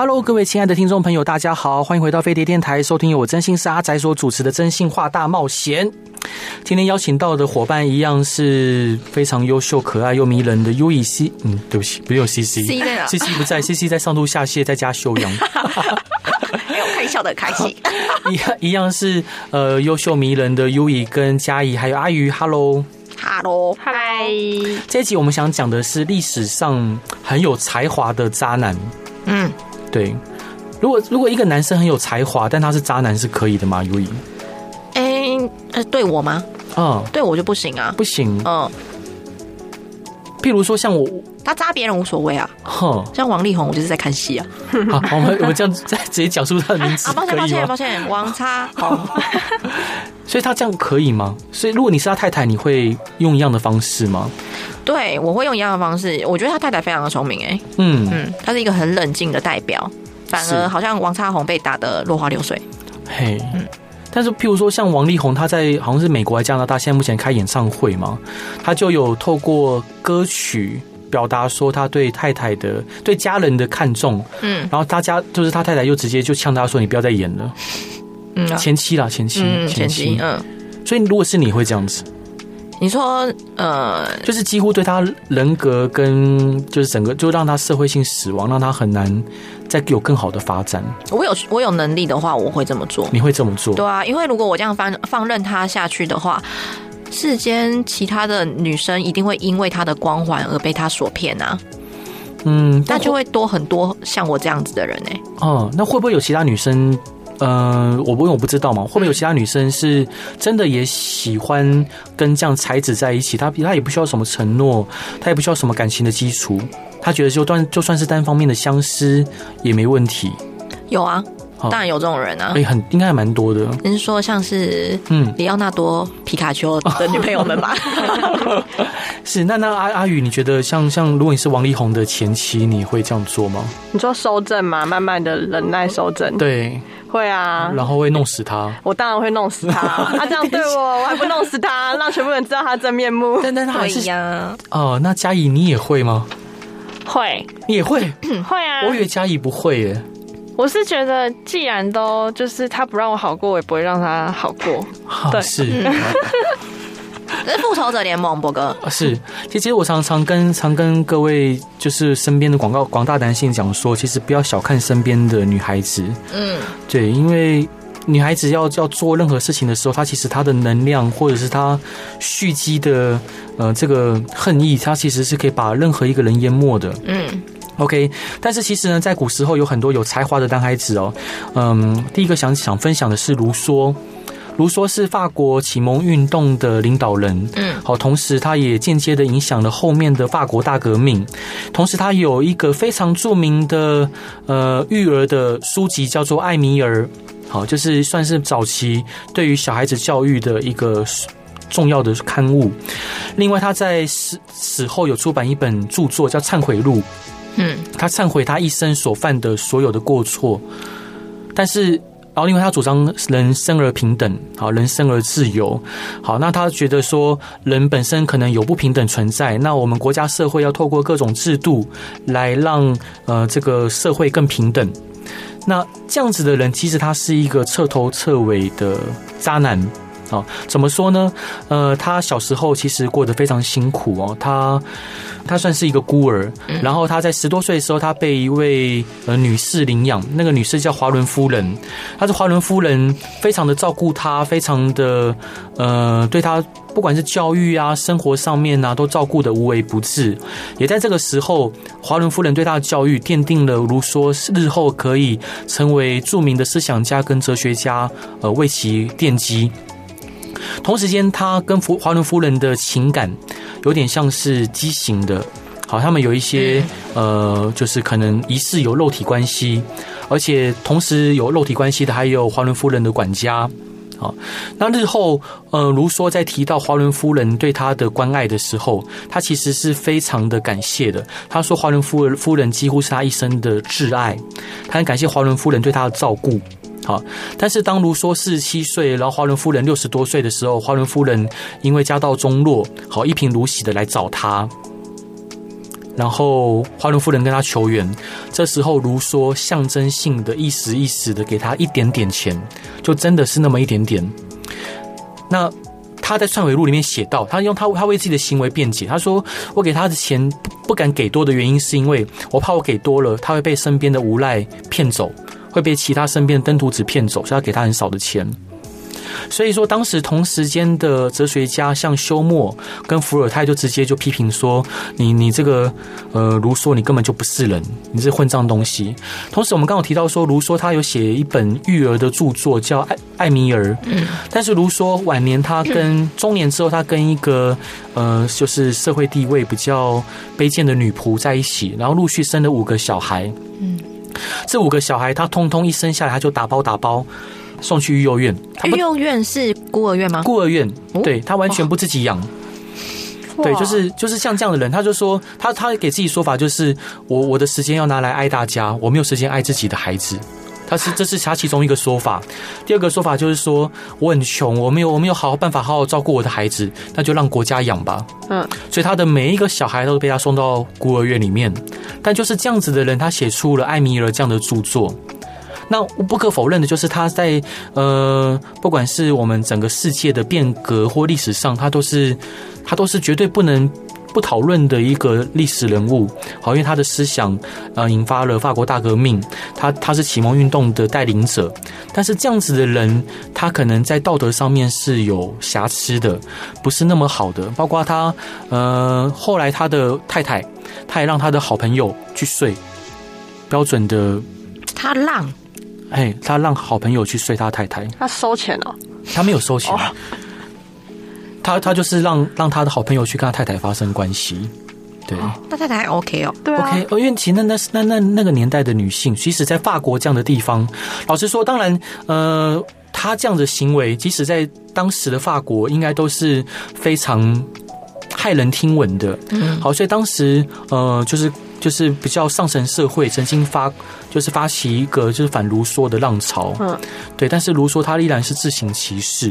Hello，各位亲爱的听众朋友，大家好，欢迎回到飞碟电台，收听由我真心是阿宅所主持的《真心话大冒险》。今天邀请到的伙伴一样是非常优秀、可爱又迷人的 U E C。嗯，对不起，没有 C C，C C 不在，C C 在上吐下泻，在家休养。没有看笑的开心。一样一样是呃优秀迷人的 U E 跟佳怡，还有阿鱼。Hello，Hello，嗨。这一集我们想讲的是历史上很有才华的渣男。嗯。对，如果如果一个男生很有才华，但他是渣男，是可以的吗？尤以，哎，呃，对我吗？嗯，对我就不行啊，不行。嗯，譬如说像我，他渣别人无所谓啊。哼，像王力宏，我就是在看戏啊。好，我们我们这样再直接讲述他的名字，啊，抱歉抱歉抱歉，王差宏。所以他这样可以吗？所以如果你是他太太，你会用一样的方式吗？对，我会用一样的方式。我觉得他太太非常的聪明，哎，嗯嗯，他是一个很冷静的代表，反而好像王差宏被打得落花流水。嘿，嗯，但是譬如说像王力宏，他在好像是美国还加拿大，现在目前开演唱会嘛，他就有透过歌曲表达说他对太太的、对家人的看重，嗯，然后大家就是他太太又直接就呛他说：“你不要再演了。”嗯，前妻啦，前妻，前妻，嗯，所以如果是你会这样子，你说，呃，就是几乎对他人格跟就是整个，就让他社会性死亡，让他很难再有更好的发展。我有我有能力的话，我会这么做。你会这么做？对啊，因为如果我这样放放任他下去的话，世间其他的女生一定会因为他的光环而被他所骗啊。嗯，那就会多很多像我这样子的人呢。哦，那会不会有其他女生？嗯、我不，我不知道嘛。会不会有其他女生是真的也喜欢跟这样才子在一起？她她也不需要什么承诺，她也不需要什么感情的基础。她觉得就算就算是单方面的相思也没问题。有啊，当然有这种人啊。哎，很应该还蛮多的。您说像是嗯，里奥纳多皮卡丘的女朋友们吧？是。那那阿阿宇，你觉得像像如果你是王力宏的前妻，你会这样做吗？你说收正嘛？慢慢的忍耐收正。对。会啊，然后会弄死他。我当然会弄死他。他 这样对我，我还不弄死他，让全部人知道他真面目。但但他还是呀。哦，那嘉怡你也会吗？会，你也会？会啊。我以为嘉怡不会耶。我是觉得，既然都就是他不让我好过，我也不会让他好过。对，是。是复仇者联盟，博哥是。其实我常常跟常跟各位就是身边的广告广大男性讲说，其实不要小看身边的女孩子。嗯，对，因为女孩子要要做任何事情的时候，她其实她的能量或者是她蓄积的呃这个恨意，她其实是可以把任何一个人淹没的。嗯，OK。但是其实呢，在古时候有很多有才华的男孩子哦。嗯，第一个想想分享的是卢梭。卢梭是法国启蒙运动的领导人，嗯，好，同时他也间接的影响了后面的法国大革命。同时，他有一个非常著名的呃育儿的书籍，叫做《艾米尔》，好，就是算是早期对于小孩子教育的一个重要的刊物。另外，他在死死后有出版一本著作，叫《忏悔录》，嗯，他忏悔他一生所犯的所有的过错，但是。然后，另外他主张人生而平等，好，人生而自由，好，那他觉得说人本身可能有不平等存在，那我们国家社会要透过各种制度来让呃这个社会更平等。那这样子的人，其实他是一个彻头彻尾的渣男。哦，怎么说呢？呃，他小时候其实过得非常辛苦哦。他他算是一个孤儿，然后他在十多岁的时候，他被一位呃女士领养。那个女士叫华伦夫人，她是华伦夫人，非常的照顾他，非常的呃对他不管是教育啊、生活上面啊，都照顾的无微不至。也在这个时候，华伦夫人对他的教育奠定了卢梭日后可以成为著名的思想家跟哲学家，呃，为其奠基。同时间，他跟华伦夫人的情感有点像是畸形的，好，他们有一些呃，就是可能疑似有肉体关系，而且同时有肉体关系的还有华伦夫人的管家，好，那日后，呃，卢梭在提到华伦夫人对他的关爱的时候，他其实是非常的感谢的。他说，华伦夫人夫人几乎是他一生的挚爱，他很感谢华伦夫人对他的照顾。好，但是当卢梭四十七岁，然后华伦夫人六十多岁的时候，华伦夫人因为家道中落，好一贫如洗的来找他。然后华伦夫人跟他求援，这时候卢梭象征性的一时一时的给他一点点钱，就真的是那么一点点。那他在《忏悔录》里面写到，他用他他为自己的行为辩解，他说：“我给他的钱不敢给多的原因，是因为我怕我给多了，他会被身边的无赖骗走，会被其他身边的登徒子骗走，所以要给他很少的钱。”所以说，当时同时间的哲学家像休谟跟伏尔泰就直接就批评说：“你你这个呃卢梭，你根本就不是人，你是混账东西。”同时，我们刚刚提到说，卢梭他有写一本育儿的著作叫《艾艾米尔》，嗯，但是卢梭晚年他跟中年之后，他跟一个呃就是社会地位比较卑贱的女仆在一起，然后陆续生了五个小孩，嗯，这五个小孩他通通一生下来他就打包打包。送去育幼院，育幼院是孤儿院吗？孤儿院，对，他完全不自己养，对，就是就是像这样的人，他就说他他给自己说法就是我我的时间要拿来爱大家，我没有时间爱自己的孩子，他是这是他其中一个说法。第二个说法就是说我很穷，我没有我没有好好办法好好照顾我的孩子，那就让国家养吧。嗯，所以他的每一个小孩都被他送到孤儿院里面，但就是这样子的人，他写出了《艾米尔》这样的著作。那不可否认的就是他在呃，不管是我们整个世界的变革或历史上，他都是他都是绝对不能不讨论的一个历史人物。好，因为他的思想呃引发了法国大革命，他他是启蒙运动的带领者。但是这样子的人，他可能在道德上面是有瑕疵的，不是那么好的。包括他呃后来他的太太，他也让他的好朋友去睡，标准的他让。哎，他让好朋友去睡他太太，他收钱哦？他没有收钱，他他就是让让他的好朋友去跟他太太发生关系，对，那太太还 OK 哦，对，OK，哦，因为其实那那那那那个年代的女性，其实，在法国这样的地方，老实说，当然，呃，他这样的行为，即使在当时的法国，应该都是非常骇人听闻的。嗯，好，所以当时，呃，就是。就是比较上层社会曾经发，就是发起一个就是反卢梭的浪潮，嗯，对，但是卢梭他依然是自行其事，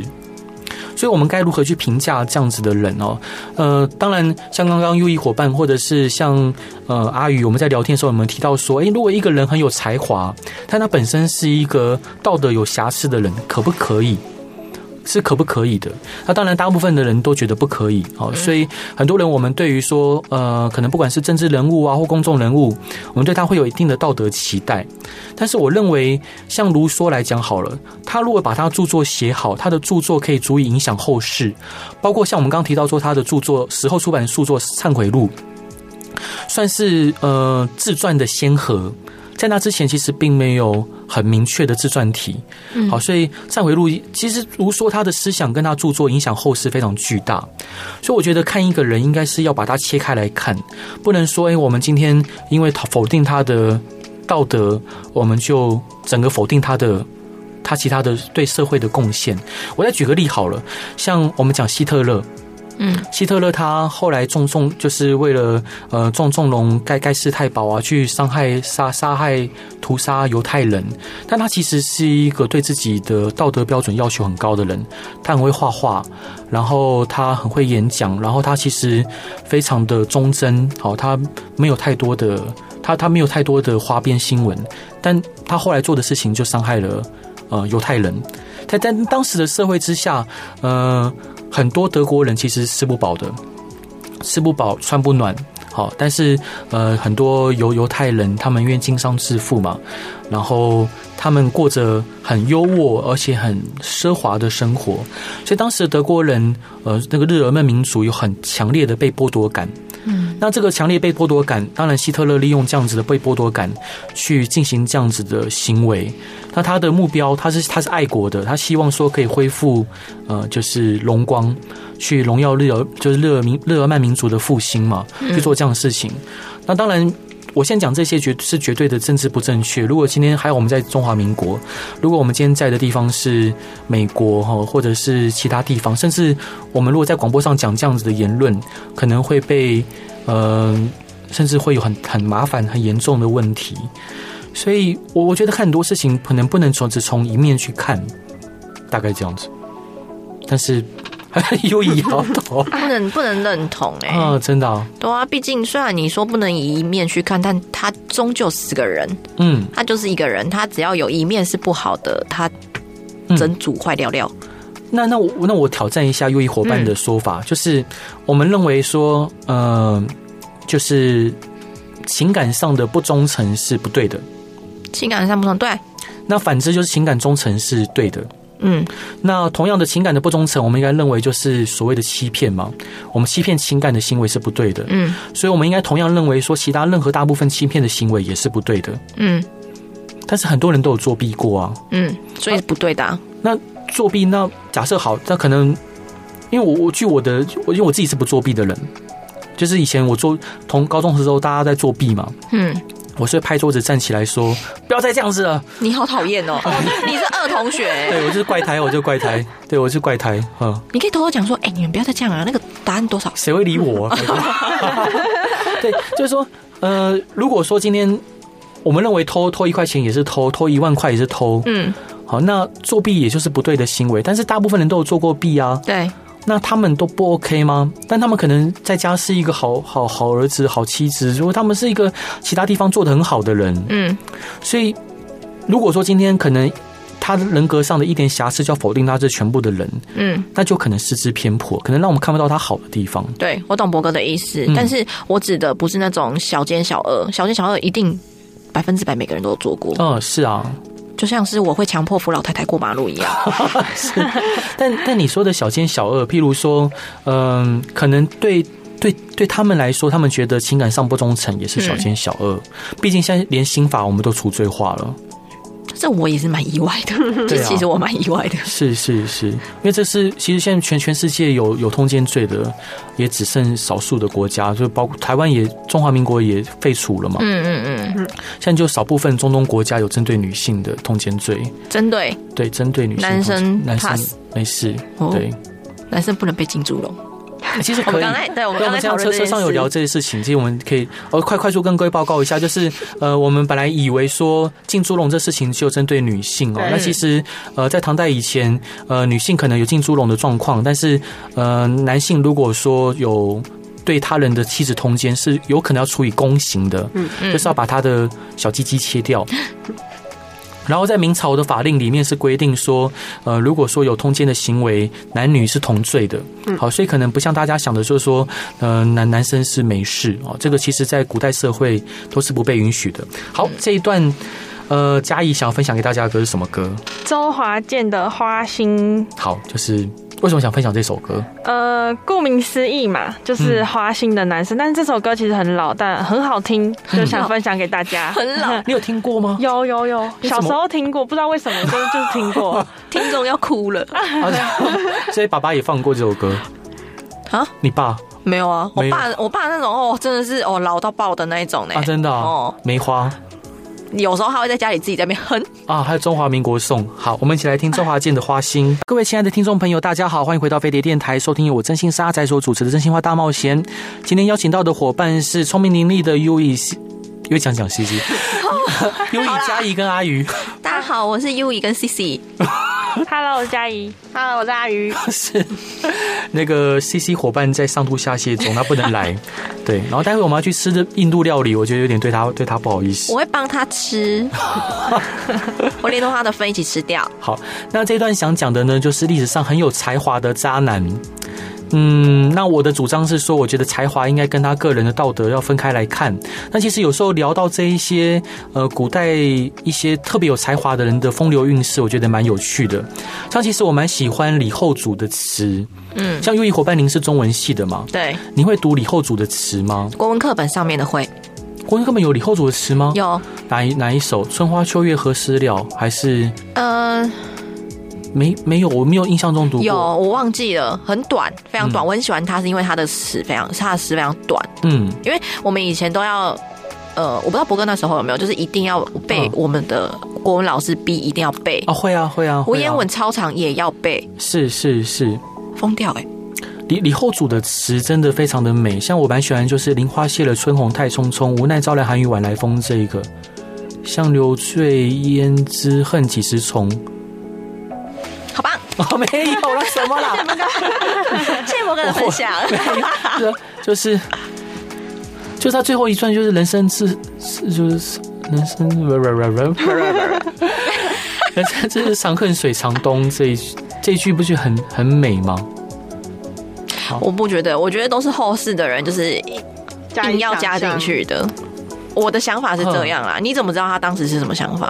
所以我们该如何去评价这样子的人哦？呃，当然像刚刚优异伙伴或者是像呃阿宇，我们在聊天的时候，我们提到说，诶，如果一个人很有才华，但他本身是一个道德有瑕疵的人，可不可以？是可不可以的？那当然，大部分的人都觉得不可以。好，所以很多人，我们对于说，呃，可能不管是政治人物啊，或公众人物，我们对他会有一定的道德期待。但是，我认为，像卢梭来讲好了，他如果把他著作写好，他的著作可以足以影响后世。包括像我们刚刚提到说，他的著作死后出版的著作《忏悔录》，算是呃自传的先河。在那之前，其实并没有很明确的自传体。好，所以《忏悔录》其实如说他的思想跟他著作影响后世非常巨大。所以我觉得看一个人，应该是要把它切开来看，不能说，哎，我们今天因为否定他的道德，我们就整个否定他的他其他的对社会的贡献。我再举个例好了，像我们讲希特勒。嗯，希特勒他后来纵纵就是为了呃纵纵容盖盖世太保啊，去伤害杀杀害屠杀犹太人。但他其实是一个对自己的道德标准要求很高的人。他很会画画，然后他很会演讲，然后他其实非常的忠贞。好，他没有太多的他他没有太多的花边新闻，但他后来做的事情就伤害了呃犹太人。在在当时的社会之下，呃。很多德国人其实吃不饱的，吃不饱穿不暖，好，但是呃，很多犹犹太人他们因为经商致富嘛，然后他们过着很优渥而且很奢华的生活，所以当时德国人呃，那个日耳曼民族有很强烈的被剥夺感。嗯，那这个强烈被剥夺感，当然希特勒利用这样子的被剥夺感去进行这样子的行为。那他的目标，他是他是爱国的，他希望说可以恢复呃，就是荣光，去荣耀日耳就是日耳民日耳曼民族的复兴嘛，去做这样的事情。那当然，我先讲这些绝是绝对的政治不正确。如果今天还有我们在中华民国，如果我们今天在的地方是美国哈，或者是其他地方，甚至我们如果在广播上讲这样子的言论，可能会被呃，甚至会有很很麻烦、很严重的问题。所以，我我觉得看很多事情可能不能从只从一面去看，大概这样子。但是。又摇头，不能不能认同哎、欸，哦，真的、哦，对啊，毕竟虽然你说不能以一面去看，但他终究是个人，嗯，他就是一个人，他只要有一面是不好的，他整组坏掉掉。嗯、那那我那我挑战一下优一伙伴的说法，嗯、就是我们认为说，嗯、呃，就是情感上的不忠诚是不对的，情感上不忠对，那反之就是情感忠诚是对的。嗯，那同样的情感的不忠诚，我们应该认为就是所谓的欺骗嘛。我们欺骗情感的行为是不对的。嗯，所以我们应该同样认为说，其他任何大部分欺骗的行为也是不对的。嗯，但是很多人都有作弊过啊。嗯，所以是不对的、啊。那作弊，那假设好，那可能因为我我据我的，我因为我自己是不作弊的人，就是以前我做同高中的时候，大家在作弊嘛。嗯。我是拍桌子站起来说：“不要再这样子了。”你好讨厌哦！你是二同学、欸。对，我就是怪胎，我就怪胎。对，我是怪胎。嗯，你可以偷偷讲说：“哎、欸，你们不要再这样啊！那个答案多少？谁会理我、啊？”对，就是说，呃，如果说今天我们认为偷偷一块钱也是偷，偷一万块也是偷，嗯，好，那作弊也就是不对的行为。但是大部分人都有做过弊啊。对。那他们都不 OK 吗？但他们可能在家是一个好好好儿子、好妻子，如果他们是一个其他地方做得很好的人，嗯，所以如果说今天可能他人格上的一点瑕疵就要否定他这全部的人，嗯，那就可能失之偏颇，可能让我们看不到他好的地方。对，我懂博哥的意思，嗯，但是我指的不是那种小奸小恶，小奸小恶一定百分之百每个人都有做过。嗯，是啊。就像是我会强迫扶老太太过马路一样 是，但但你说的小奸小恶，譬如说，嗯，可能对对对他们来说，他们觉得情感上不忠诚也是小奸小恶。毕竟现在连刑法我们都除罪化了。这我也是蛮意外的，这其实我蛮意外的。是是是，因为这是其实现在全全世界有有通奸罪的，也只剩少数的国家，就包括台湾也中华民国也废除了嘛。嗯嗯嗯。现在就少部分中东国家有针对女性的通奸罪，针对对针对女性，男生男生没事，对，男生不能被进猪笼。其实可以，我们对，我们刚才车车上有聊这些事情。其实我们可以呃快快速跟各位报告一下，就是呃，我们本来以为说进猪笼这事情就针对女性哦，那其实呃在唐代以前，呃女性可能有进猪笼的状况，但是呃男性如果说有对他人的妻子通奸，是有可能要处以宫刑的，嗯嗯，就是要把他的小鸡鸡切掉。然后在明朝的法令里面是规定说，呃，如果说有通奸的行为，男女是同罪的。好，所以可能不像大家想的，就是说，呃，男男生是没事哦。这个其实在古代社会都是不被允许的。好，这一段，呃，嘉义想要分享给大家的歌是什么歌？周华健的《花心》。好，就是。为什么想分享这首歌？呃，顾名思义嘛，就是花心的男生。嗯、但是这首歌其实很老，但很好听，就想分享给大家。很老，你有听过吗？有有有，小时候听过，不知道为什么，就是就是听过。听众要哭了，所以爸爸也放过这首歌啊？你爸没有啊？我爸，我爸那种哦，真的是哦老到爆的那一种呢。啊，真的哦，梅花。有时候他会在家里自己在那边哼啊，还有中华民国颂。好，我们一起来听周华健的《花心》。各位亲爱的听众朋友，大家好，欢迎回到飞碟电台，收听由我真心沙仔所主持的《真心话大冒险》。今天邀请到的伙伴是聪明伶俐的 U E，因为讲讲 C C。U E 嘉怡跟阿鱼，大家好，我是 U E 跟 C C。Hello，我是嘉怡。Hello，我是阿鱼。是那个 C C 伙伴在上吐下泻中，他不能来。对，然后待会我们要去吃的印度料理，我觉得有点对他对他不好意思。我会帮他吃，我连同他的分一起吃掉。好，那这段想讲的呢，就是历史上很有才华的渣男。嗯，那我的主张是说，我觉得才华应该跟他个人的道德要分开来看。那其实有时候聊到这一些呃，古代一些特别有才华的人的风流韵事，我觉得蛮有趣的。像其实我蛮喜欢李后主的词，嗯，像优异伙伴，您是中文系的吗？对，你会读李后主的词吗？国文课本上面的会。国文课本有李后主的词吗？有。哪一哪一首？春花秋月何时了？还是？呃。没没有，我没有印象中读过。有，我忘记了，很短，非常短。嗯、我很喜欢它，是因为它的词非常，它的词非常短。嗯，因为我们以前都要呃，我不知道博哥那时候有没有，就是一定要背我们的国文老师逼一定要背啊，会啊会啊，文言文超长也要背，是是是，疯掉哎！李李后主的词真的非常的美，像我蛮喜欢就是“林花谢了春红太匆匆，无奈朝来寒雨晚来风”这一个，像流醉胭脂恨几时重。好棒！哦，没有了，什么啦？谢谢博哥的分享。就是，就是他最后一串，就是人生是是就是人生，人生这是长恨水长东这一这一句不是很很美吗？我不觉得，我觉得都是后世的人就是硬要加进去的。我的想法是这样啦，你怎么知道他当时是什么想法？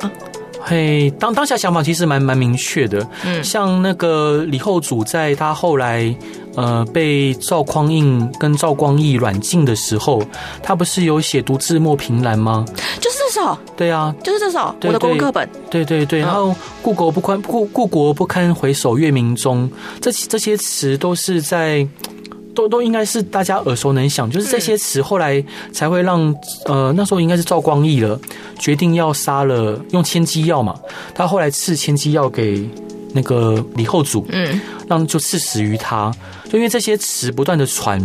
嘿，当当下想法其实蛮蛮明确的，嗯，像那个李后主在他后来呃被赵匡胤跟赵光义软禁的时候，他不是有写“独自莫凭栏”吗？就是这首，对啊，就是这首，我的国文课本，对对对，然后故国不堪，故故国不堪回首月明中，这这些词都是在。都都应该是大家耳熟能详，就是这些词后来才会让呃那时候应该是赵光义了，决定要杀了用千机药嘛，他后来赐千机药给那个李后主，嗯，让就赐死于他，就因为这些词不断的传。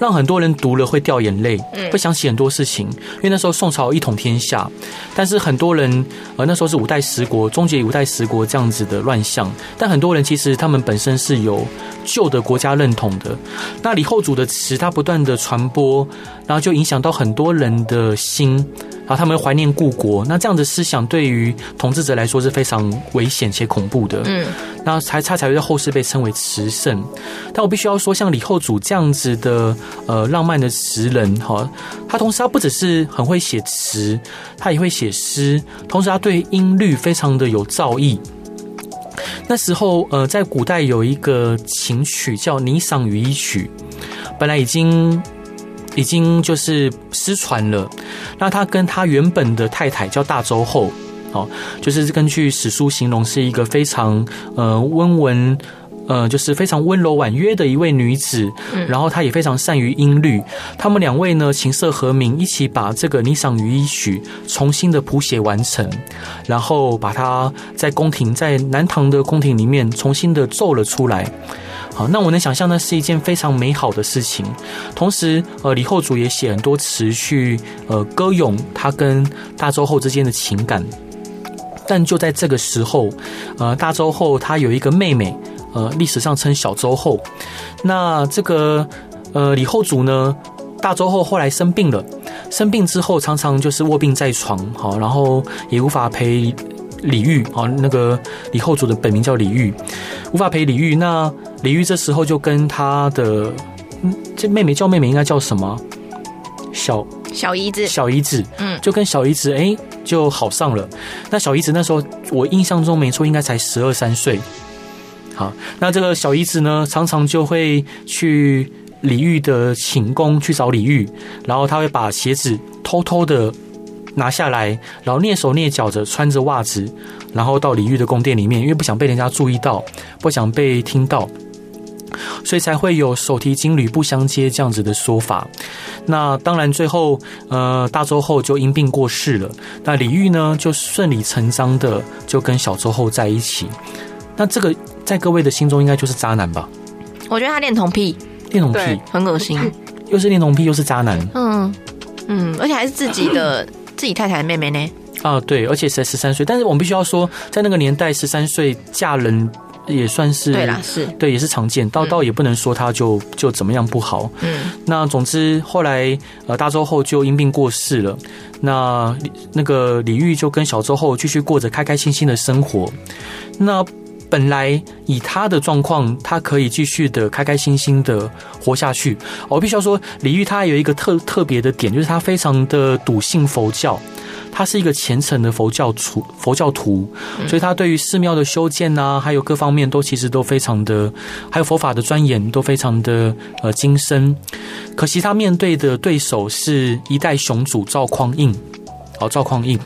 让很多人读了会掉眼泪，会想起很多事情。因为那时候宋朝一统天下，但是很多人呃那时候是五代十国，终结五代十国这样子的乱象。但很多人其实他们本身是有旧的国家认同的。那李后主的词，他不断的传播，然后就影响到很多人的心。然后他们怀念故国，那这样的思想对于统治者来说是非常危险且恐怖的。嗯，那才他才会在后世被称为词圣。但我必须要说，像李后主这样子的呃浪漫的词人哈，他同时他不只是很会写词，他也会写诗，同时他对音律非常的有造诣。那时候呃，在古代有一个琴曲叫《霓裳羽衣曲》，本来已经。已经就是失传了。那他跟他原本的太太叫大周后，哦，就是根据史书形容是一个非常呃温文呃，就是非常温柔婉约的一位女子。然后她也非常善于音律。他们两位呢，琴瑟和鸣，一起把这个《霓裳羽衣曲》重新的谱写完成，然后把它在宫廷，在南唐的宫廷里面重新的奏了出来。好，那我能想象，那是一件非常美好的事情。同时，呃，李后主也写很多词去，呃，歌咏他跟大周后之间的情感。但就在这个时候，呃，大周后她有一个妹妹，呃，历史上称小周后。那这个，呃，李后主呢，大周后后来生病了，生病之后常常就是卧病在床，好，然后也无法陪李煜，啊，那个李后主的本名叫李煜，无法陪李煜，那。李煜这时候就跟他的嗯，这妹妹叫妹妹应该叫什么？小小姨子，小姨子，嗯，就跟小姨子哎就好上了。那小姨子那时候我印象中没错，应该才十二三岁。好，那这个小姨子呢，常常就会去李煜的寝宫去找李煜，然后他会把鞋子偷偷的拿下来，然后蹑手蹑脚着穿着袜子，然后到李煜的宫殿里面，因为不想被人家注意到，不想被听到。所以才会有手提金缕不相接这样子的说法。那当然，最后呃，大周后就因病过世了。那李煜呢，就顺理成章的就跟小周后在一起。那这个在各位的心中应该就是渣男吧？我觉得他恋童癖，恋童癖很恶心，又是恋童癖又是渣男。嗯嗯，而且还是自己的 自己太太的妹妹呢。啊，对，而且才十三岁。但是我们必须要说，在那个年代，十三岁嫁人。也算是对啦，是对，也是常见。倒倒也不能说他就就怎么样不好。嗯，那总之后来呃大周后就因病过世了。那那个李煜就跟小周后继续过着开开心心的生活。那本来以他的状况，他可以继续的开开心心的活下去。我必须要说，李煜他有一个特特别的点，就是他非常的笃信佛教。他是一个虔诚的佛教徒，佛教徒，所以他对于寺庙的修建呐，还有各方面都其实都非常的，还有佛法的钻研都非常的呃精深。可惜他面对的对手是一代雄主赵匡胤，哦，赵匡胤，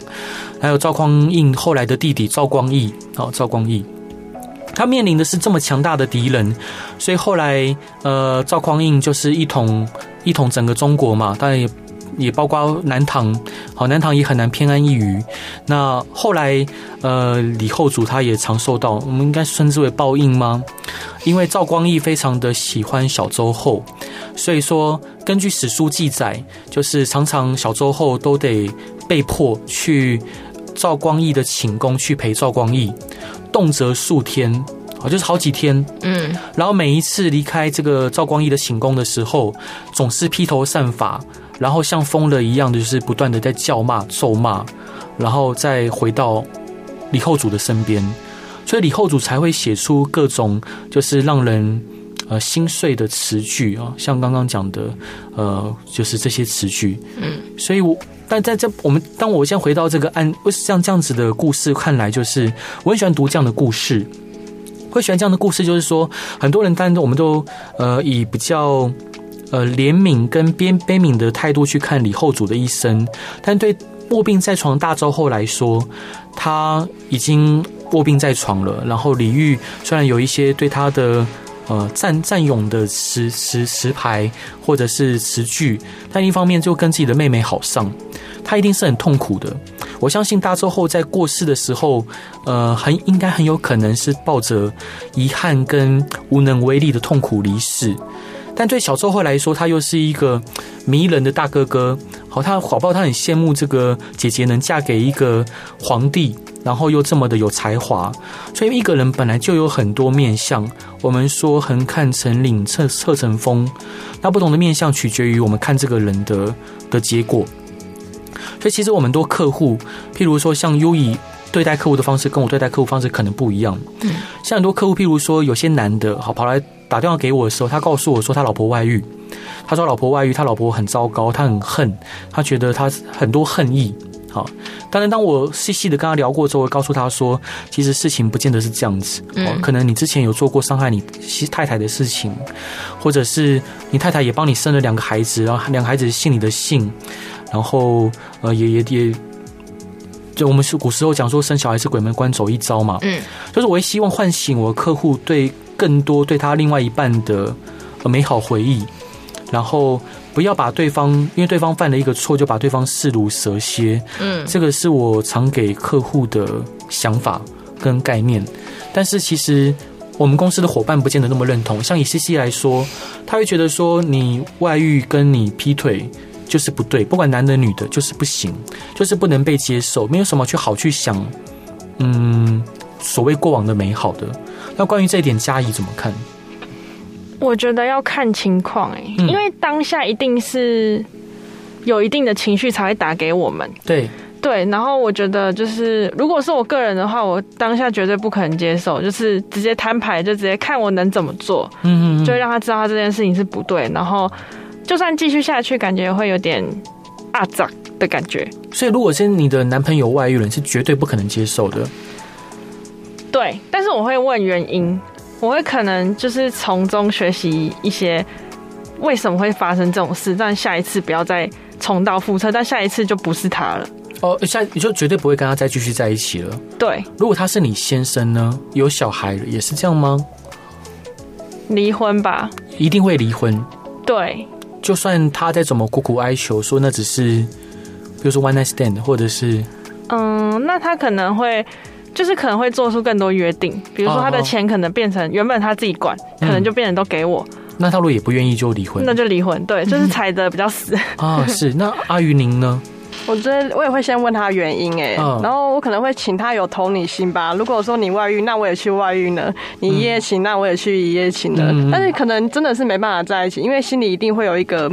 还有赵匡胤后来的弟弟赵光义，哦，赵光义，他面临的是这么强大的敌人，所以后来呃赵匡胤就是一统一统整个中国嘛，当然也。也包括南唐，好，南唐也很难偏安一隅。那后来，呃，李后主他也常受到，我们应该称之为报应吗？因为赵光义非常的喜欢小周后，所以说根据史书记载，就是常常小周后都得被迫去赵光义的寝宫去陪赵光义，动辄数天。啊就是好几天，嗯，然后每一次离开这个赵光义的寝宫的时候，总是披头散发，然后像疯了一样的，就是不断的在叫骂、咒骂，然后再回到李后主的身边，所以李后主才会写出各种就是让人呃心碎的词句啊，像刚刚讲的呃，就是这些词句，嗯，所以我但在这我们当我先回到这个案，像这样子的故事看来，就是我很喜欢读这样的故事。会喜欢这样的故事，就是说，很多人当然我们都呃以比较呃怜悯跟悲悲悯的态度去看李后主的一生，但对卧病在床大周后来说，他已经卧病在床了。然后李煜虽然有一些对他的呃战战勇的词词词牌或者是词句，但一方面就跟自己的妹妹好上，他一定是很痛苦的。我相信大周后在过世的时候，呃，很应该很有可能是抱着遗憾跟无能为力的痛苦离世。但对小周后来说，他又是一个迷人的大哥哥。好，他好不好？他很羡慕这个姐姐能嫁给一个皇帝，然后又这么的有才华。所以一个人本来就有很多面相。我们说横看成岭侧侧成峰，那不同的面相取决于我们看这个人的的结果。所以其实我们多客户，譬如说像优以对待客户的方式，跟我对待客户方式可能不一样。嗯，像很多客户，譬如说有些男的，好跑来打电话给我的时候，他告诉我说他老婆外遇，他说老婆外遇，他老婆很糟糕，他很恨，他觉得他很多恨意。好，当然当我细细的跟他聊过之后，我告诉他说，其实事情不见得是这样子。嗯，可能你之前有做过伤害你太太的事情，或者是你太太也帮你生了两个孩子，然后两个孩子姓你的姓。然后，呃，也也也，就我们是古时候讲说，生小孩是鬼门关走一遭嘛。嗯，就是我也希望唤醒我客户对更多对他另外一半的美好回忆，然后不要把对方因为对方犯了一个错就把对方视如蛇蝎。嗯，这个是我常给客户的想法跟概念。但是其实我们公司的伙伴不见得那么认同。像以 CC 来说，他会觉得说你外遇跟你劈腿。就是不对，不管男的女的，就是不行，就是不能被接受，没有什么去好去想，嗯，所谓过往的美好的。那关于这一点，嘉怡怎么看？我觉得要看情况哎、欸，因为当下一定是有一定的情绪才会打给我们。对对，然后我觉得就是，如果是我个人的话，我当下绝对不可能接受，就是直接摊牌，就直接看我能怎么做。嗯嗯，就让他知道他这件事情是不对，然后。就算继续下去，感觉会有点阿杂的感觉。所以，如果是你的男朋友外遇了，你是绝对不可能接受的。对，但是我会问原因，我会可能就是从中学习一些为什么会发生这种事，但下一次不要再重蹈覆辙。但下一次就不是他了。哦，下你就绝对不会跟他再继续在一起了。对，如果他是你先生呢？有小孩了，也是这样吗？离婚吧，一定会离婚。对。就算他再怎么苦苦哀求，说那只是，比如说 one night stand，或者是，嗯，那他可能会，就是可能会做出更多约定，比如说他的钱可能变成原本他自己管，可能就变成都给我。嗯，那他如果也不愿意就离婚，那就离婚，对，就是踩的比较死。啊，是。那阿于您呢？我觉得我也会先问他原因哎，然后我可能会请他有同理心吧。如果说你外遇，那我也去外遇呢；你一夜情，那我也去一夜情呢。但是可能真的是没办法在一起，因为心里一定会有一个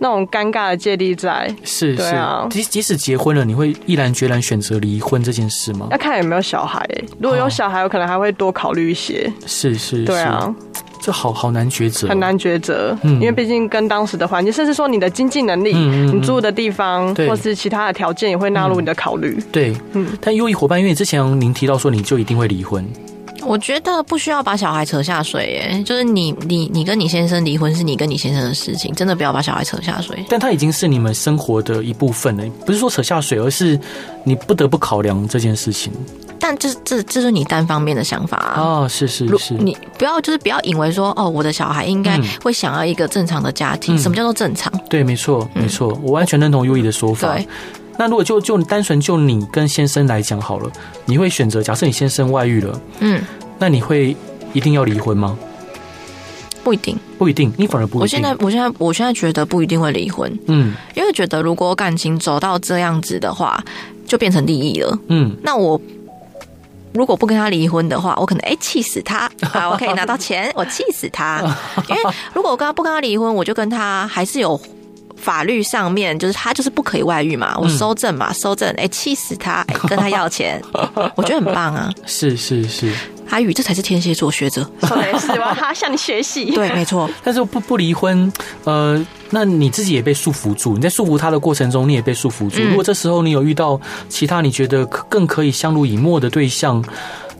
那种尴尬的芥蒂在。是，对啊。即即使结婚了，你会毅然决然选择离婚这件事吗？要看有没有小孩。如果有小孩，我可能还会多考虑一些。是是，对啊。这好好难抉择，很难抉择，嗯，因为毕竟跟当时的环境，甚至说你的经济能力，嗯，你住的地方，或是其他的条件，也会纳入你的考虑。对，嗯。但优异伙伴，因为之前您提到说，你就一定会离婚。我觉得不需要把小孩扯下水，耶，就是你你你跟你先生离婚是你跟你先生的事情，真的不要把小孩扯下水。但他已经是你们生活的一部分了，不是说扯下水，而是你不得不考量这件事情。但这这这是你单方面的想法啊！哦，是是是，你不要就是不要以为说哦，我的小孩应该会想要一个正常的家庭。嗯、什么叫做正常？对，没错，没错，我完全认同 Yui 的说法。对，那如果就就单纯就你跟先生来讲好了，你会选择假设你先生外遇了，嗯，那你会一定要离婚吗？不一定，不一定，你反而不一定。我现在，我现在，我现在觉得不一定会离婚，嗯，因为觉得如果感情走到这样子的话，就变成利益了，嗯，那我。如果不跟他离婚的话，我可能哎气死他 啊！我可以拿到钱，我气死他。因为如果我跟他不跟他离婚，我就跟他还是有法律上面，就是他就是不可以外遇嘛。我收证嘛，收证，哎气死他，跟他要钱，我觉得很棒啊！是是是。阿宇，这才是天蝎座学者。没事，我要他向你学习。对，没错。但是不不离婚，呃，那你自己也被束缚住。你在束缚他的过程中，你也被束缚住。嗯、如果这时候你有遇到其他你觉得更可以相濡以沫的对象，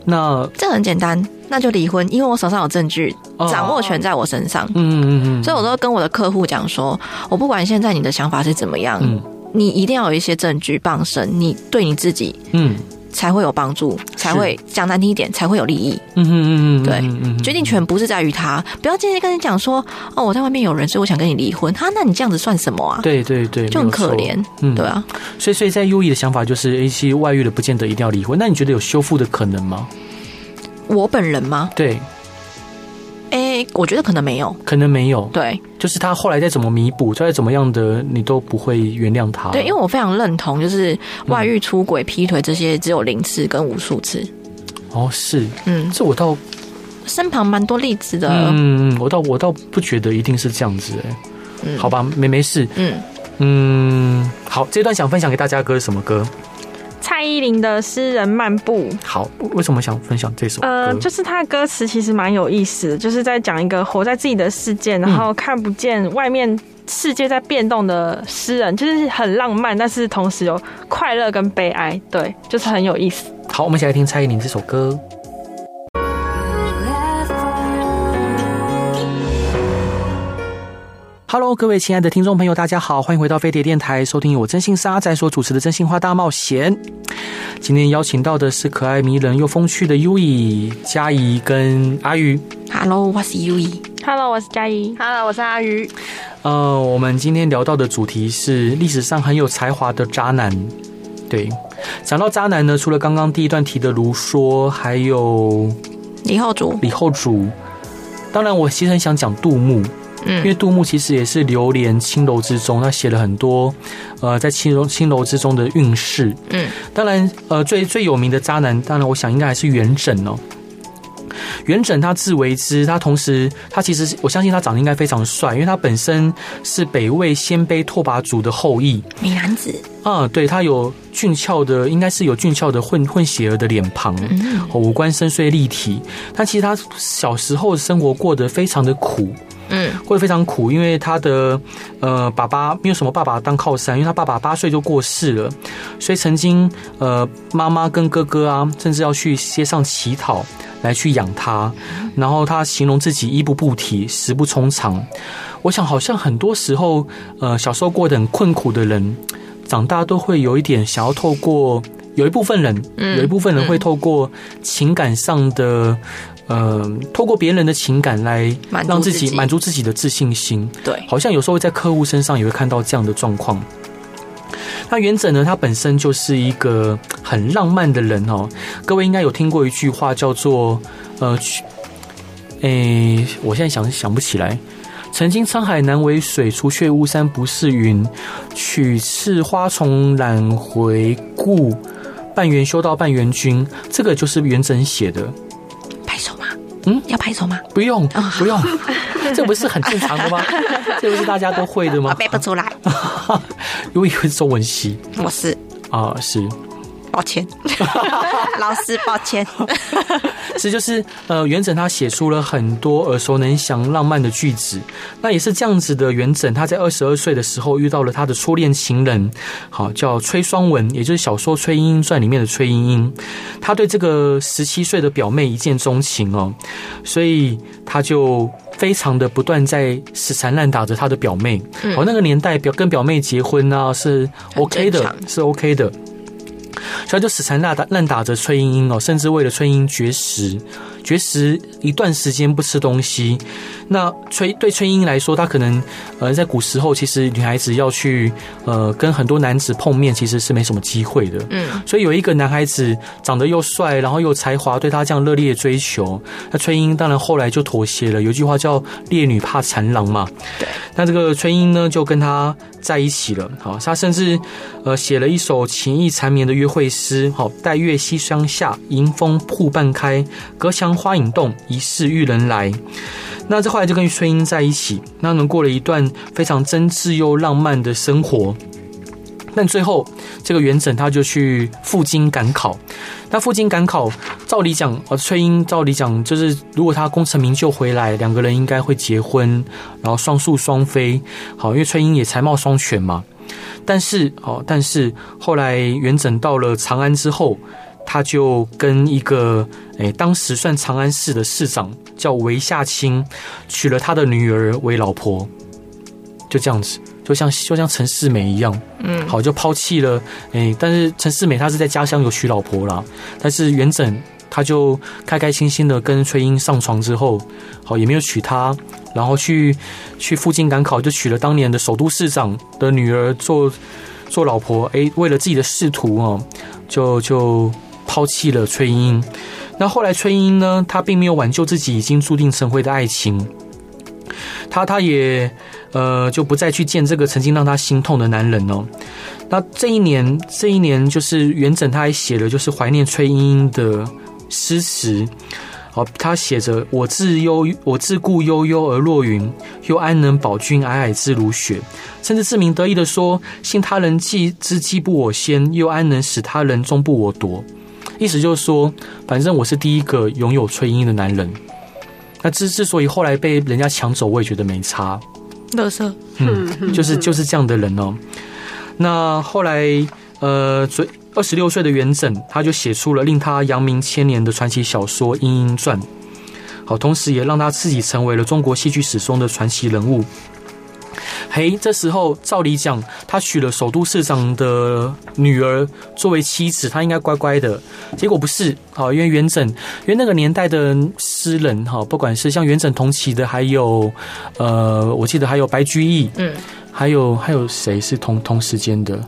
那这很简单，那就离婚。因为我手上有证据，掌握权在我身上。嗯嗯嗯。所以我都跟我的客户讲说，我不管现在你的想法是怎么样，嗯、你一定要有一些证据傍身，你对你自己，嗯。才会有帮助，才会讲难听一点，才会有利益。嗯嗯嗯嗯，对，决定权不是在于他，不要今天跟你讲说，哦，我在外面有人，所以我想跟你离婚。他，那你这样子算什么啊？对对对，就很可怜。嗯，对啊。所以，所以在 Yui 的想法就是，A C 外遇的，不见得一定要离婚。那你觉得有修复的可能吗？我本人吗？对。哎，我觉得可能没有，可能没有。对，就是他后来再怎么弥补，再怎么样的，你都不会原谅他。对，因为我非常认同，就是外遇、出轨、劈腿这些，只有零次跟无数次。哦，是，嗯，这我倒身旁蛮多例子的。嗯嗯，我倒我倒不觉得一定是这样子。哎，嗯，好吧，没没事。嗯嗯，好，这段想分享给大家的歌是什么歌？蔡依林的《诗人漫步》好，为什么想分享这首歌？呃，就是他的歌词其实蛮有意思的，就是在讲一个活在自己的世界，然后看不见外面世界在变动的诗人，就是很浪漫，但是同时有快乐跟悲哀，对，就是很有意思。好，我们一起来听蔡依林这首歌。Hello，各位亲爱的听众朋友，大家好，欢迎回到飞碟电台，收听由我真心是阿仔所主持的《真心话大冒险》。今天邀请到的是可爱迷人又风趣的 Yui 佳怡跟阿鱼。Hello，我是 Yui。Hello，我是佳怡。Hello，我是阿鱼。呃，我们今天聊到的主题是历史上很有才华的渣男。对，讲到渣男呢，除了刚刚第一段提的卢梭，还有李后主。李后主。当然，我其实很想讲杜牧。嗯，因为杜牧其实也是流连青楼之中，他写了很多，呃，在青楼青楼之中的韵事。嗯，当然，呃，最最有名的渣男，当然我想应该还是元稹哦。元稹他自为之，他同时他其实我相信他长得应该非常帅，因为他本身是北魏鲜卑拓跋族的后裔，美男子。啊，对，他有俊俏的，应该是有俊俏的混混血儿的脸庞，嗯，五官深邃立体。但其实他小时候生活过得非常的苦。嗯，会非常苦，因为他的呃爸爸没有什么爸爸当靠山，因为他爸爸八岁就过世了，所以曾经呃妈妈跟哥哥啊，甚至要去街上乞讨来去养他，然后他形容自己衣不蔽体，食不充肠。我想好像很多时候呃小时候过得很困苦的人，长大都会有一点想要透过，有一部分人，有一部分人会透过情感上的。呃，透过别人的情感来让自己满足自己的自信心，对，好像有时候在客户身上也会看到这样的状况。那元稹呢，他本身就是一个很浪漫的人哦。各位应该有听过一句话叫做“呃，诶、欸，我现在想想不起来。曾经沧海难为水，除却巫山不是云。取次花丛懒回顾，半缘修道半缘君。”这个就是元稹写的。嗯，要拍手吗？不用，不用，这不是很正常的吗？这不是大家都会的吗？我背不出来，因为是中文系，我是啊，是。抱歉，老师，抱歉。是就是呃，元稹他写出了很多耳熟能详、浪漫的句子。那也是这样子的，元稹他在二十二岁的时候遇到了他的初恋情人，好叫崔双文，也就是小说《崔莺莺传》里面的崔莺莺。他对这个十七岁的表妹一见钟情哦，所以他就非常的不断在死缠烂打着他的表妹。哦，那个年代表跟表妹结婚啊是 OK 的，是 OK 的。所以就死缠烂打烂打着崔莺莺哦，甚至为了崔莺绝食，绝食一段时间不吃东西。那崔对崔英来说，他可能呃在古时候，其实女孩子要去呃跟很多男子碰面，其实是没什么机会的。嗯，所以有一个男孩子长得又帅，然后又才华，对他这样热烈的追求，那崔英当然后来就妥协了。有句话叫“烈女怕缠郎”嘛。对。那这个崔英呢，就跟他在一起了。好，他甚至呃写了一首情意缠绵的约会诗。好，待月西厢下，迎风瀑半开，隔墙花影动，疑是玉人来。那这后来就跟崔莺在一起，那能过了一段非常真挚又浪漫的生活。但最后，这个元稹他就去赴京赶考。那赴京赶考，照理讲，呃，崔莺照理讲，就是如果他功成名就回来，两个人应该会结婚，然后双宿双飞。好，因为崔莺也才貌双全嘛。但是，哦，但是后来元稹到了长安之后。他就跟一个诶、欸，当时算长安市的市长叫韦夏卿，娶了他的女儿为老婆，就这样子，就像就像陈世美一样，嗯，好，就抛弃了诶、欸，但是陈世美他是在家乡有娶老婆啦，但是元稹他就开开心心的跟崔英上床之后，好也没有娶她，然后去去附近赶考，就娶了当年的首都市长的女儿做做老婆，诶、欸，为了自己的仕途哦，就就。抛弃了崔莺莺，那后来崔莺莺呢？她并没有挽救自己已经注定成灰的爱情，她她也呃就不再去见这个曾经让她心痛的男人哦。那这一年，这一年就是元稹他还写了就是怀念崔莺莺的诗词，哦，他写着“我自悠我自顾悠悠而落云，又安能保君皑皑之如雪”，甚至自鸣得意的说：“信他人既知既不我先，又安能使他人终不我夺。”意思就是说，反正我是第一个拥有崔莺莺的男人。那之之所以后来被人家抢走，我也觉得没差。乐色，嗯，就是就是这样的人哦。那后来，呃，二十六岁的元稹，他就写出了令他扬名千年的传奇小说《莺莺传》。好，同时也让他自己成为了中国戏剧史中的传奇人物。嘿，这时候照理讲，他娶了首都市长的女儿作为妻子，他应该乖乖的。结果不是，好，因为元稹，因为那个年代的诗人，哈，不管是像元稹同期的，还有，呃，我记得还有白居易，嗯，还有还有谁是同同时间的？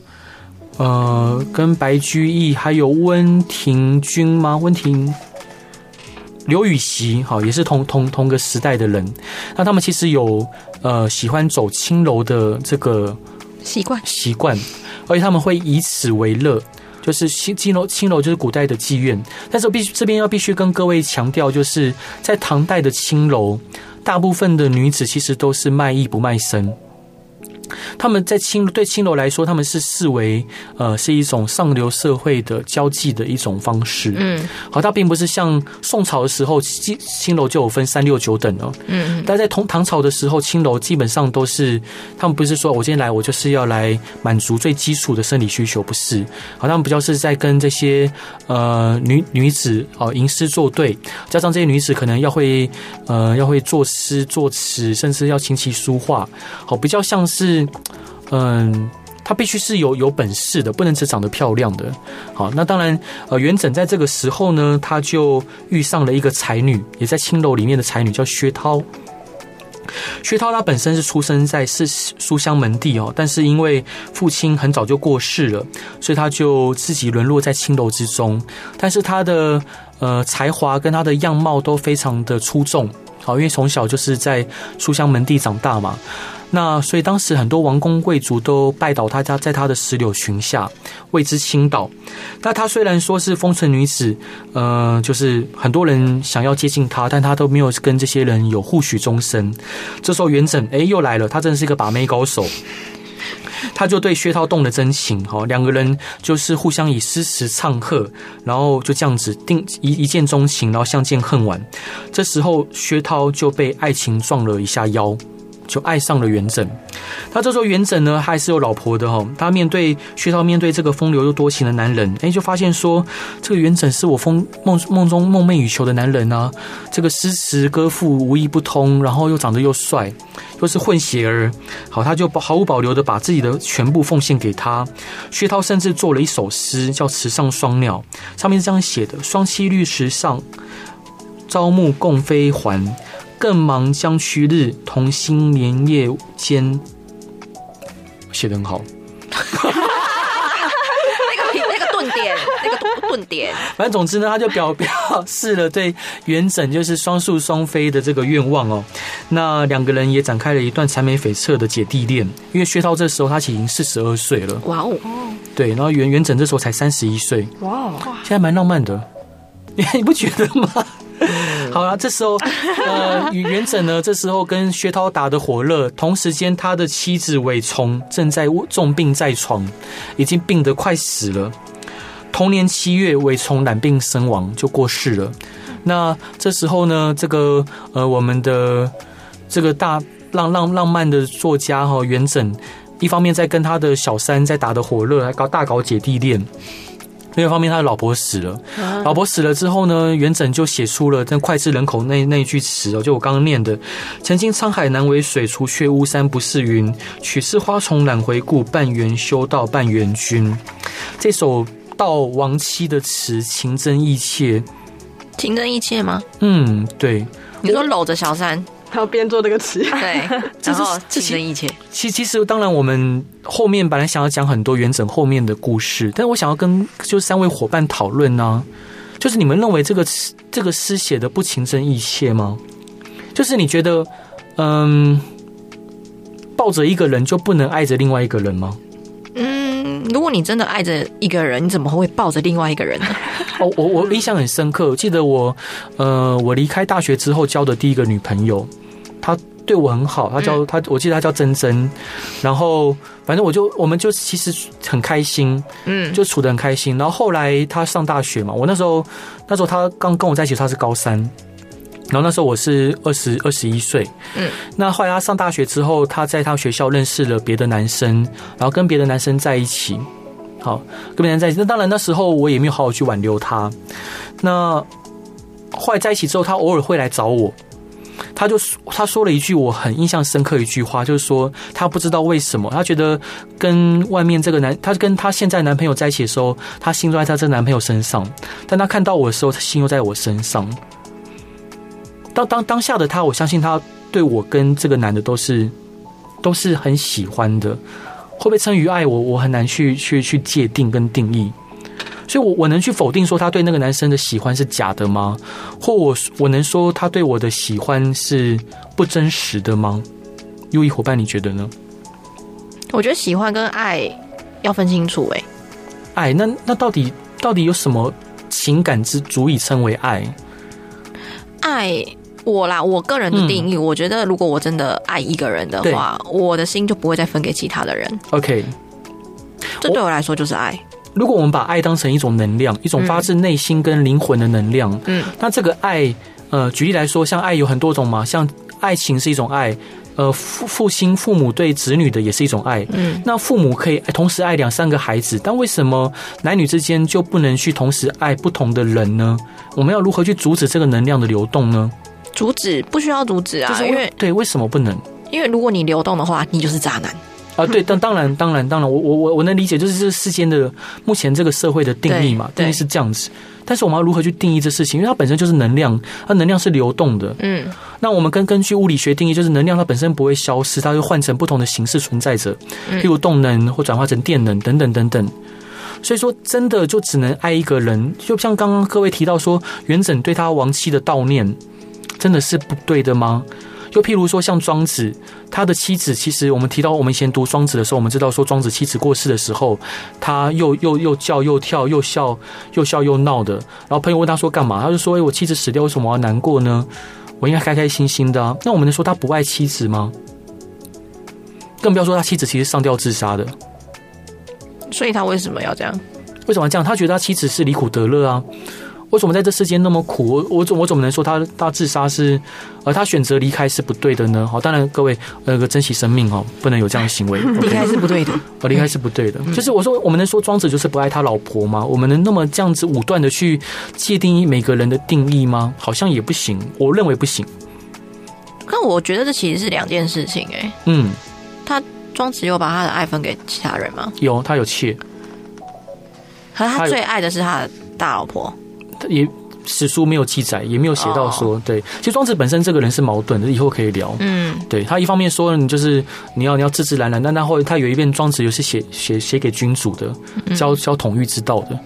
呃，跟白居易还有温庭筠吗？温庭。刘禹锡，哈，也是同同同个时代的人。那他们其实有呃喜欢走青楼的这个习惯习惯，而且他们会以此为乐，就是青青楼青楼就是古代的妓院。但是我必须这边要必须跟各位强调，就是在唐代的青楼，大部分的女子其实都是卖艺不卖身。他们在青对青楼来说，他们是视为呃是一种上流社会的交际的一种方式。嗯，好，它并不是像宋朝的时候，青青楼就有分三六九等哦。嗯，但在同唐朝的时候，青楼基本上都是他们不是说我今天来我就是要来满足最基础的生理需求，不是。好，他们比较是在跟这些呃女女子哦吟诗作对，加上这些女子可能要会呃要会作诗作词，甚至要琴棋书画。好，比较像是。嗯，他必须是有有本事的，不能只长得漂亮的。好，那当然，呃，元稹在这个时候呢，他就遇上了一个才女，也在青楼里面的才女，叫薛涛。薛涛她本身是出生在是书香门第哦，但是因为父亲很早就过世了，所以他就自己沦落在青楼之中。但是他的呃才华跟他的样貌都非常的出众。好，因为从小就是在书香门第长大嘛。那所以当时很多王公贵族都拜倒他家，在他的石榴裙下为之倾倒。那他虽然说是风尘女子，呃，就是很多人想要接近他，但他都没有跟这些人有互许终身。这时候元稹哎又来了，他真的是一个把妹高手，他就对薛涛动了真情，哈，两个人就是互相以诗词唱和，然后就这样子定一一见钟情，然后相见恨晚。这时候薛涛就被爱情撞了一下腰。就爱上了元稹。那这时候元稹呢，还是有老婆的哈。他面对薛涛，面对这个风流又多情的男人，哎，就发现说，这个元稹是我风梦梦中梦寐以求的男人啊。这个诗词歌赋无一不通，然后又长得又帅，又是混血儿。好，他就毫无保留的把自己的全部奉献给他。薛涛甚至做了一首诗，叫《池上双鸟》，上面是这样写的：“双栖绿池上，朝暮共飞还。更忙将去日，同心连夜间。”写的很好，那个那个顿点，那个顿点，反正总之呢，他就表表示了对元稹就是双宿双飞的这个愿望哦。那两个人也展开了一段缠绵悱恻的姐弟恋。因为薛涛这时候他已经四十二岁了，哇哦，对，然后元元稹这时候才三十一岁，哇哦，现在蛮浪漫的，你不觉得吗？好了，这时候，呃，元稹呢，这时候跟薛涛打得火热，同时间他的妻子韦丛正在重病在床，已经病得快死了。同年七月，韦丛染病身亡，就过世了。那这时候呢，这个呃，我们的这个大浪浪浪漫的作家哈元稹，一方面在跟他的小三在打得火热，还搞大搞姐弟恋。另一方面，他的老婆死了。老婆死了之后呢，元稹就写出了那脍炙人口那那一句词哦，就我刚刚念的：“曾经沧海难为水，除却巫山不是云。取次花丛懒回顾，半缘修道半缘君。”这首悼亡妻的词情真意切，情真意切吗？嗯，对。你说搂着小三。他要编做这个词，对，然后情真意切。其其实，当然，我们后面本来想要讲很多元稹后面的故事，但是我想要跟就是三位伙伴讨论呢，就是你们认为这个词这个诗写的不情真意切吗？就是你觉得，嗯，抱着一个人就不能爱着另外一个人吗？嗯，如果你真的爱着一个人，你怎么会抱着另外一个人呢？哦，我我印象很深刻，记得我呃，我离开大学之后交的第一个女朋友。她对我很好，她叫她，我记得她叫珍珍，然后反正我就我们就其实很开心，嗯，就处的很开心。然后后来她上大学嘛，我那时候那时候她刚跟我在一起，她是高三，然后那时候我是二十二十一岁，嗯，那后来他上大学之后，他在他学校认识了别的男生，然后跟别的男生在一起，好，跟别人在一起。那当然那时候我也没有好好去挽留他。那后来在一起之后，他偶尔会来找我。他就他说了一句我很印象深刻一句话，就是说他不知道为什么，他觉得跟外面这个男，他跟他现在男朋友在一起的时候，他心都在他这男朋友身上，但他看到我的时候，他心又在我身上。当当当下的他，我相信他对我跟这个男的都是都是很喜欢的，会不会称于爱我，我很难去去去界定跟定义。所以，我我能去否定说他对那个男生的喜欢是假的吗？或我我能说他对我的喜欢是不真实的吗？优异伙伴，你觉得呢？我觉得喜欢跟爱要分清楚。哎，爱那那到底到底有什么情感之足以称为爱？爱我啦，我个人的定义，嗯、我觉得如果我真的爱一个人的话，我的心就不会再分给其他的人。OK，这对我来说就是爱。如果我们把爱当成一种能量，一种发自内心跟灵魂的能量，嗯，那这个爱，呃，举例来说，像爱有很多种嘛，像爱情是一种爱，呃，父父亲父母对子女的也是一种爱，嗯，那父母可以同时爱两三个孩子，但为什么男女之间就不能去同时爱不同的人呢？我们要如何去阻止这个能量的流动呢？阻止不需要阻止啊，就是因为对，为什么不能？因为如果你流动的话，你就是渣男。啊，对，当当然，当然，当然，我我我我能理解，就是这世间的目前这个社会的定义嘛，定义是这样子。但是我们要如何去定义这事情？因为它本身就是能量，它能量是流动的。嗯，那我们根根据物理学定义，就是能量它本身不会消失，它会换成不同的形式存在着，譬如动能或转化成电能等等等等。所以说，真的就只能爱一个人，就像刚刚各位提到说，元稹对他亡妻的悼念，真的是不对的吗？又譬如说，像庄子，他的妻子，其实我们提到我们以前读庄子的时候，我们知道说，庄子妻子过世的时候，他又又又叫又跳又笑又笑又闹的。然后朋友问他说干嘛？他就说：“哎，我妻子死掉，为什么我要难过呢？我应该开开心心的啊。”那我们能说他不爱妻子吗？更不要说他妻子其实上吊自杀的。所以他为什么要这样？为什么要这样？他觉得他妻子是离苦得乐啊。为什么在这世间那么苦？我我怎我怎么能说他他自杀是，而他选择离开是不对的呢？好，当然各位那个珍惜生命哦，不能有这样的行为。离开是不对的，呃，离开是不对的。就是我说，我们能说庄子就是不爱他老婆吗？我们能那么这样子武断的去界定每个人的定义吗？好像也不行，我认为不行。那我觉得这其实是两件事情哎。嗯，他庄子有把他的爱分给其他人吗？有，他有妾。可是他最爱的是他的大老婆。也史书没有记载，也没有写到说，oh. 对。其实庄子本身这个人是矛盾的，以后可以聊。嗯，对他一方面说你就是你要你要自自然然，但他后他有一遍庄子又是写写写给君主的，教教统御之道的。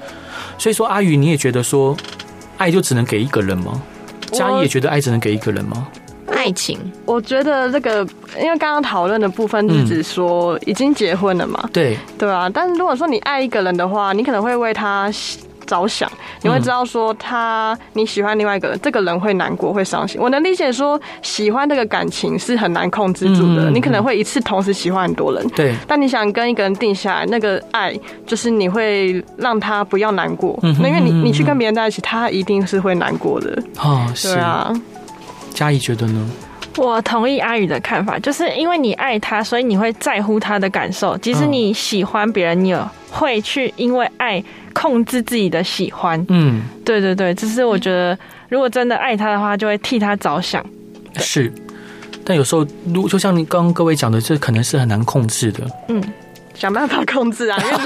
所以说阿宇，你也觉得说爱就只能给一个人吗？嘉义也觉得爱只能给一个人吗？爱情，我觉得这个因为刚刚讨论的部分是指说已经结婚了嘛，嗯、对对啊。但是如果说你爱一个人的话，你可能会为他。着想，你会知道说他你喜欢另外一个人，这个人会难过会伤心。我能理解说喜欢这个感情是很难控制住的，你可能会一次同时喜欢很多人。对，但你想跟一个人定下来，那个爱就是你会让他不要难过。那因为你你去跟别人在一起，他一定是会难过的。哦，是啊。嘉怡觉得呢？我同意阿宇的看法，就是因为你爱他，所以你会在乎他的感受。即使你喜欢别人，你也会去因为爱。控制自己的喜欢，嗯，对对对，只是我觉得，如果真的爱他的话，就会替他着想。是，但有时候，如就像你刚刚各位讲的，这可能是很难控制的。嗯，想办法控制啊，因为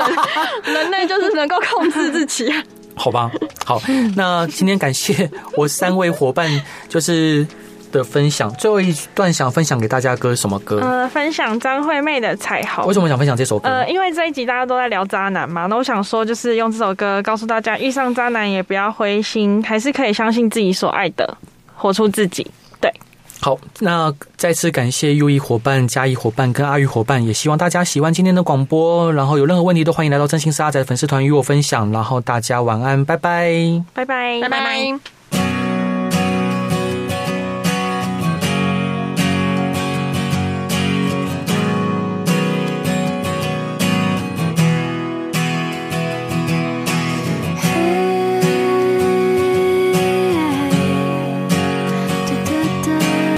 人人类就是能够控制自己。好吧，好，那今天感谢我三位伙伴，就是。的分享，最后一段想分享给大家歌什么歌？呃，分享张惠妹的《彩虹》。为什么想分享这首歌？呃，因为这一集大家都在聊渣男嘛，那我想说，就是用这首歌告诉大家，遇上渣男也不要灰心，还是可以相信自己所爱的，活出自己。对，好，那再次感谢 U 一伙伴、嘉义伙伴跟阿玉伙伴，也希望大家喜欢今天的广播，然后有任何问题都欢迎来到真心是阿仔的粉丝团与我分享，然后大家晚安，拜拜，拜拜，拜拜。